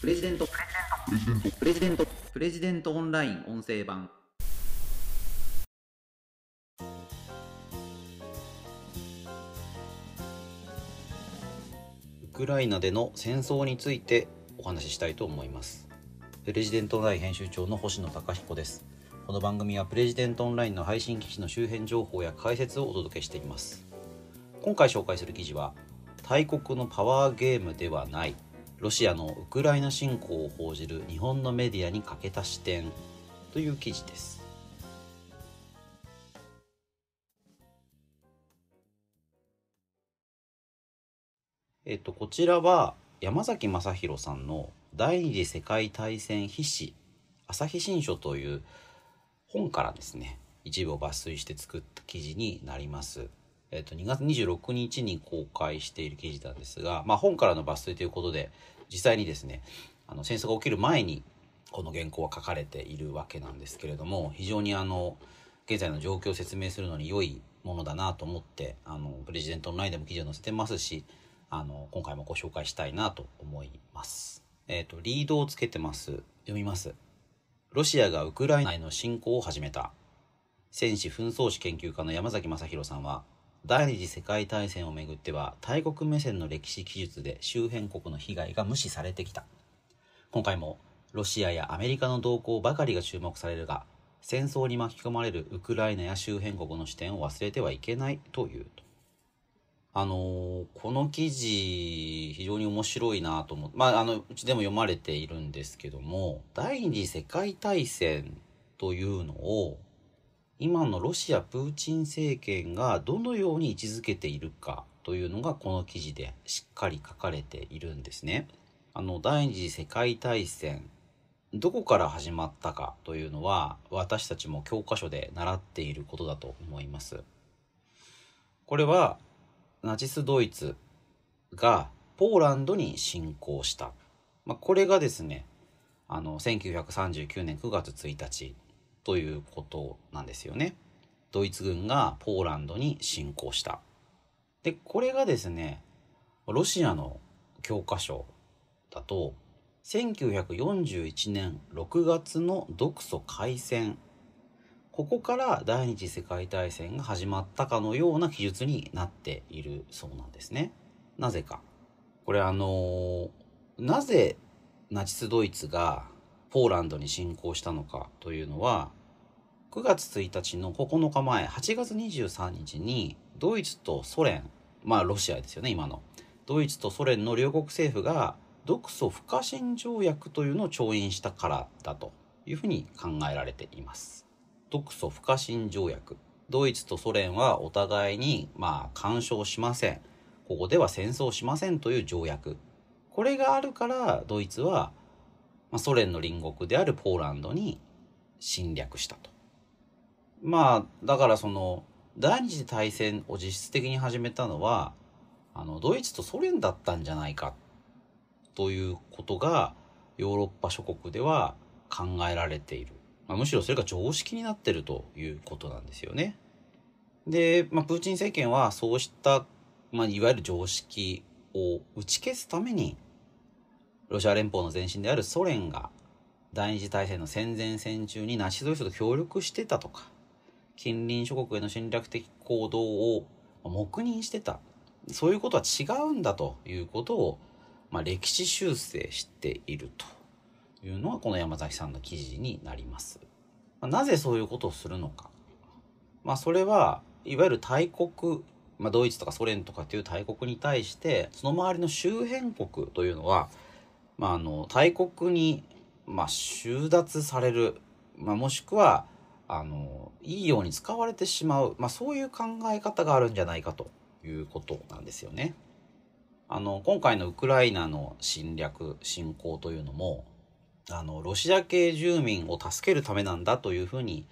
プレジデント。プレジデント。プレジデントオンライン音声版。ウクライナでの戦争についてお話ししたいと思います。プレジデントオンライン編集長の星野貴彦です。この番組はプレジデントオンラインの配信記事の周辺情報や解説をお届けしています。今回紹介する記事は大国のパワーゲームではない。ロシアのウクライナ侵攻を報じる日本のメディアに欠けた視点という記事です。えっとこちらは山崎正弘さんの第二次世界大戦必至朝日新書という本からですね一部を抜粋して作った記事になります。えっと、2月26日に公開している記事なんですが、まあ、本からの抜粋ということで実際にですねあの戦争が起きる前にこの原稿は書かれているわけなんですけれども非常にあの現在の状況を説明するのに良いものだなと思ってあのプレジデントオンラインでも記事を載せてますしあの今回もご紹介したいなと思います。えっ、ー、とリードをつけてます読みます。ロシアがウクライナへの侵攻を始めた戦士紛争史研究家の山崎正弘さんは第二次世界大戦をめぐっては大国目線の歴史記述で周辺国の被害が無視されてきた。今回もロシアやアメリカの動向ばかりが注目されるが戦争に巻き込まれるウクライナや周辺国の視点を忘れてはいけないという。とあのー、この記事非常に面白いなと思ってまああのうちでも読まれているんですけども第二次世界大戦というのを今のロシアプーチン政権がどのように位置づけているかというのがこの記事でしっかり書かれているんですね。あの第二次世界大戦どこから始まったかというのは私たちも教科書で習っていることだと思います。これはナチスドイツがポーランドに侵攻した。まあ、これがですね、あの1939年9月1日ということなんですよね。ドイツ軍がポーランドに侵攻した。で、これがですね、ロシアの教科書だと、1941年6月の独ソ開戦。ここから第二次世界大戦が始まったかのような記述になっているそうなんですね。なぜか。これあのなぜナチスドイツがポーランドに侵攻したのかというのは9月1日の9日前8月23日にドイツとソ連まあロシアですよね今の。ドイツとソ連の両国政府が独ソ不可侵条約というのを調印したからだというふうに考えられています。独ソ不可侵条約。ドイツとソ連はお互いにまあ干渉しません。ここでは戦争しませんという条約。これがあるからドイツはまあ、ソ連の隣国であるポーランドに侵略したと。まあだからその第二次大戦を実質的に始めたのはあのドイツとソ連だったんじゃないかということがヨーロッパ諸国では考えられている、まあ、むしろそれが常識になってるということなんですよね。で、まあ、プーチン政権はそうした、まあ、いわゆる常識を打ち消すためにロシア連邦の前身であるソ連が第二次大戦の戦前戦中にナチドイツと協力してたとか近隣諸国への侵略的行動を黙認してたそういうことは違うんだということを、まあ、歴史修正しているというのはこの山崎さんの記事になります。まあ、なぜそういうことをするのか。まあ、それはいわゆる大国、まあ、ドイツとかソ連とかっていう大国に対してその周りの周辺国というのはまあ、あの大国に、まあ、収奪される、まあ、もしくはあのいいように使われてしまう、まあ、そういう考え方があるんじゃないかということなんですよね。あの今回のウクライナの侵略侵攻というのもあのロシア系住民を助けるためなんだというふうに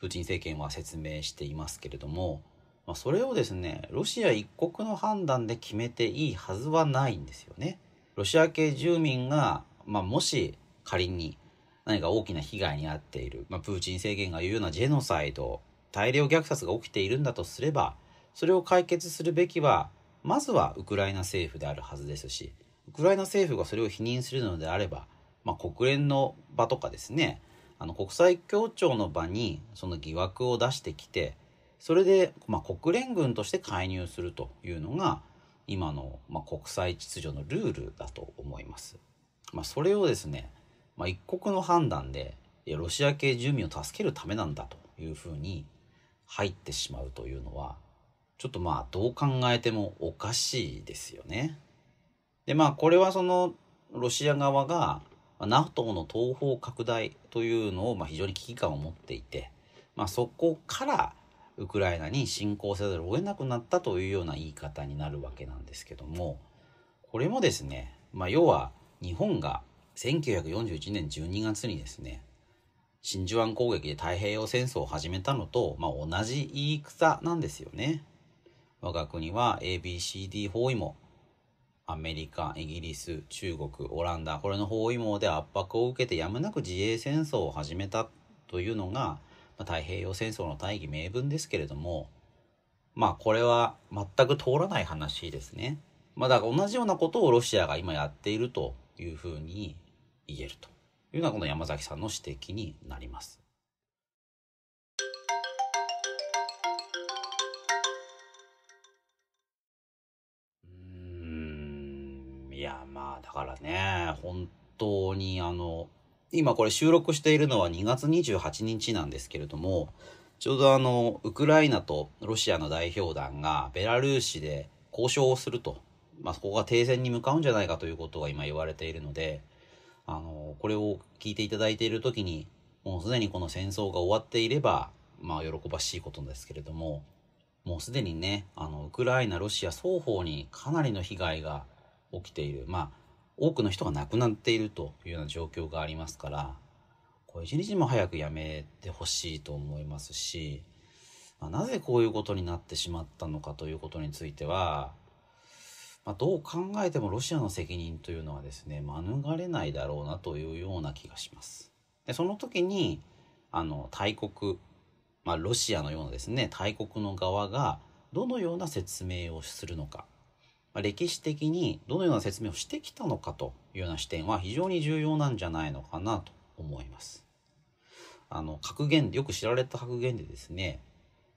プーチン政権は説明していますけれども、まあ、それをですねロシア一国の判断で決めていいはずはないんですよね。ロシア系住民が、まあ、もし仮に何か大きな被害に遭っている、まあ、プーチン政権が言うようなジェノサイド大量虐殺が起きているんだとすればそれを解決するべきはまずはウクライナ政府であるはずですしウクライナ政府がそれを否認するのであれば、まあ、国連の場とかですねあの国際協調の場にその疑惑を出してきてそれで、まあ、国連軍として介入するというのが今の、ま、国際秩序のルールだと思います。まあ、それをですね、まあ、一国の判断でロシア系住民を助けるためなんだというふうに入ってしまうというのはちょっとまあどう考えてもおかしいですよね。でまあこれはそのロシア側が NATO の東方拡大というのをまあ非常に危機感を持っていて、まあ、そこからウクライナに侵攻せざるを得なくなったというような言い方になるわけなんですけどもこれもですね、まあ、要は日本が1941年12月にですね真珠湾攻撃で太平洋戦争を始めたのと、まあ、同じ言い草なんですよね。我が国は ABCD 包囲網アメリカイギリス中国オランダこれの包囲網で圧迫を受けてやむなく自衛戦争を始めたというのが、まあ、太平洋戦争の大義名分ですけれどもまあこれは全く通らない話ですね。まあだから同じようなことをロシアが今やっているというふうに言えるというのはこの山崎さんの指摘になります。うんいやまあだからね本当にあの今これ収録しているのは2月28日なんですけれどもちょうどあのウクライナとロシアの代表団がベラルーシで交渉をすると、まあ、そこが停戦に向かうんじゃないかということが今言われているのであのこれを聞いていただいている時にもうすでにこの戦争が終わっていればまあ喜ばしいことですけれどももうすでにねあのウクライナロシア双方にかなりの被害が起きている。まあ多くの人が亡くなっているというような状況がありますからこれ一日も早くやめてほしいと思いますし、まあ、なぜこういうことになってしまったのかということについては、まあ、どう考えてもロシアの責任というのはですね免れないだろうなというような気がします。でその時にあの大国、まあ、ロシアのようなですね大国の側がどのような説明をするのかまあ、歴史的にどのような説明をしてきたのかというような視点は非常に重要なんじゃないのかなと思います。あの格言よく知られた格言でですね、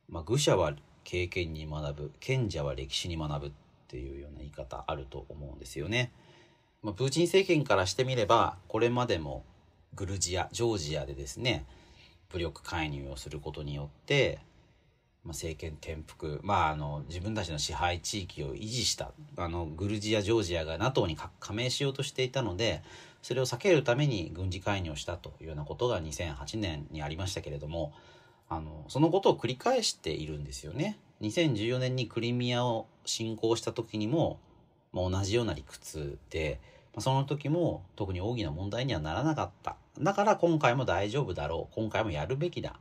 まあ、愚者は経験に学ぶ賢者は歴史に学ぶっていうような言い方あると思うんですよね。まあ、プーチン政権からしてみればこれまでもグルジアジョージアでですね武力介入をすることによってまあ、政権転覆、まあ、あの自分たちの支配地域を維持したあのグルジアジョージアが NATO に加盟しようとしていたのでそれを避けるために軍事介入をしたというようなことが2008年にありましたけれどもあのそのことを繰り返しているんですよね。2014年にクリミアを侵攻した時にも、まあ、同じような理屈で、まあ、その時も特に大きな問題にはならなかった。だから今回も大丈夫だろう。今回もやるべきだ。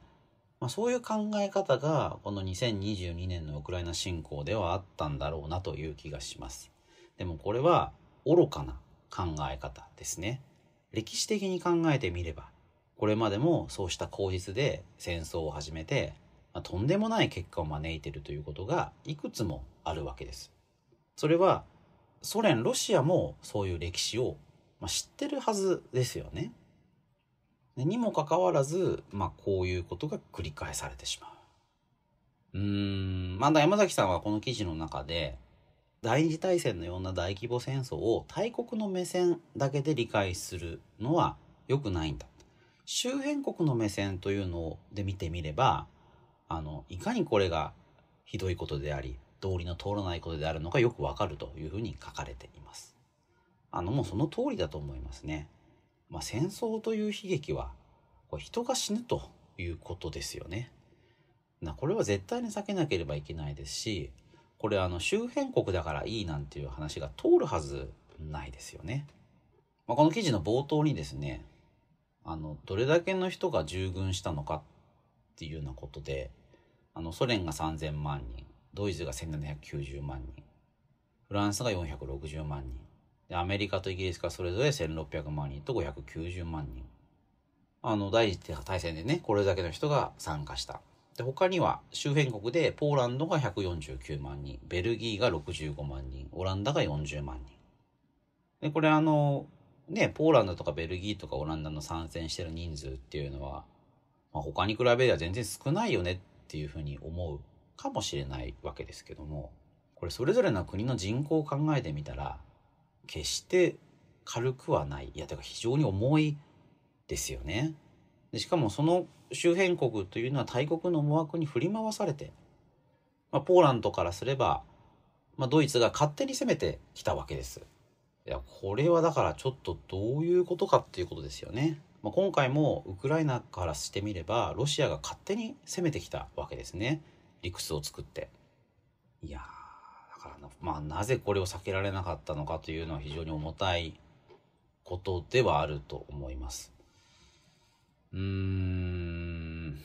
まあ、そういう考え方がこの2022年のウクライナ侵攻ではあったんだろうなという気がします。でもこれは愚かな考え方ですね。歴史的に考えてみればこれまでもそうした口実で戦争を始めて、まあ、とんでもない結果を招いているということがいくつもあるわけです。それはソ連ロシアもそういう歴史を、まあ、知ってるはずですよね。にもかかわらず、まあ、こういうことが繰り返されてしまう。うーん、まだ山崎さんはこの記事の中で、第二次大戦のような大規模戦争を大国の目線だけで理解するのは良くないんだ。周辺国の目線というので見てみれば、あの、いかにこれがひどいことであり、道理の通らないことであるのかよくわかるというふうに書かれています。あの、もうその通りだと思いますね。まあ、戦争という悲劇はこれ人が死ぬということですよね。なこれは絶対に避けなければいけないですしこれあの周辺国だからいいなんていう話が通るはずないですよね。まあ、この記事の冒頭にですねあのどれだけの人が従軍したのかっていうようなことであのソ連が3,000万人ドイツが1,790万人フランスが460万人アメリカとイギリスがそれぞれ1600万人と590万人。あの第一次大戦でねこれだけの人が参加した。で他には周辺国でポーランドが149万人ベルギーが65万人オランダが40万人。でこれあのねポーランドとかベルギーとかオランダの参戦してる人数っていうのは、まあ、他に比べれば全然少ないよねっていうふうに思うかもしれないわけですけどもこれそれぞれの国の人口を考えてみたら決して軽くはないいやてか非常に重いですよね。でしかもその周辺国というのは大国の思惑に振り回されて、まあ、ポーランドからすれば、まあ、ドイツが勝手に攻めてきたわけです。いやこれはだからちょっとどういうことかっていうことですよね。まあ、今回もウクライナからしてみればロシアが勝手に攻めてきたわけですね理屈を作って。いやだからまあなぜこれを避けられなかったのかというのは非常に重たいことではあると思います。うーん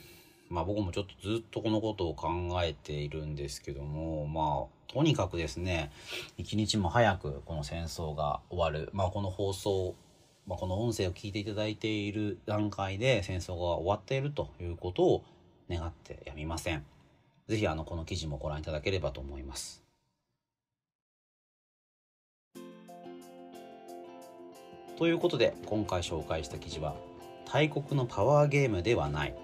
まあ僕もちょっとずっとこのことを考えているんですけどもまあとにかくですね一日も早くこの戦争が終わるまあこの放送、まあ、この音声を聞いていただいている段階で戦争が終わっているということを願ってやみません。ぜひあのこの記事もご覧いただければと思います。ということで今回紹介した記事は大国のパワーゲームではない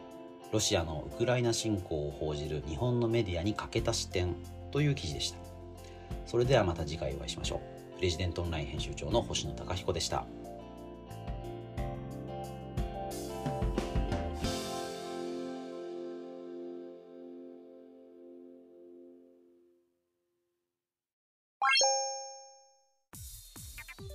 ロシアのウクライナ侵攻を報じる日本のメディアに欠けた視点という記事でした。それではまた次回お会いしましょう。プレジデントオンライン編集長の星野貴彦でした。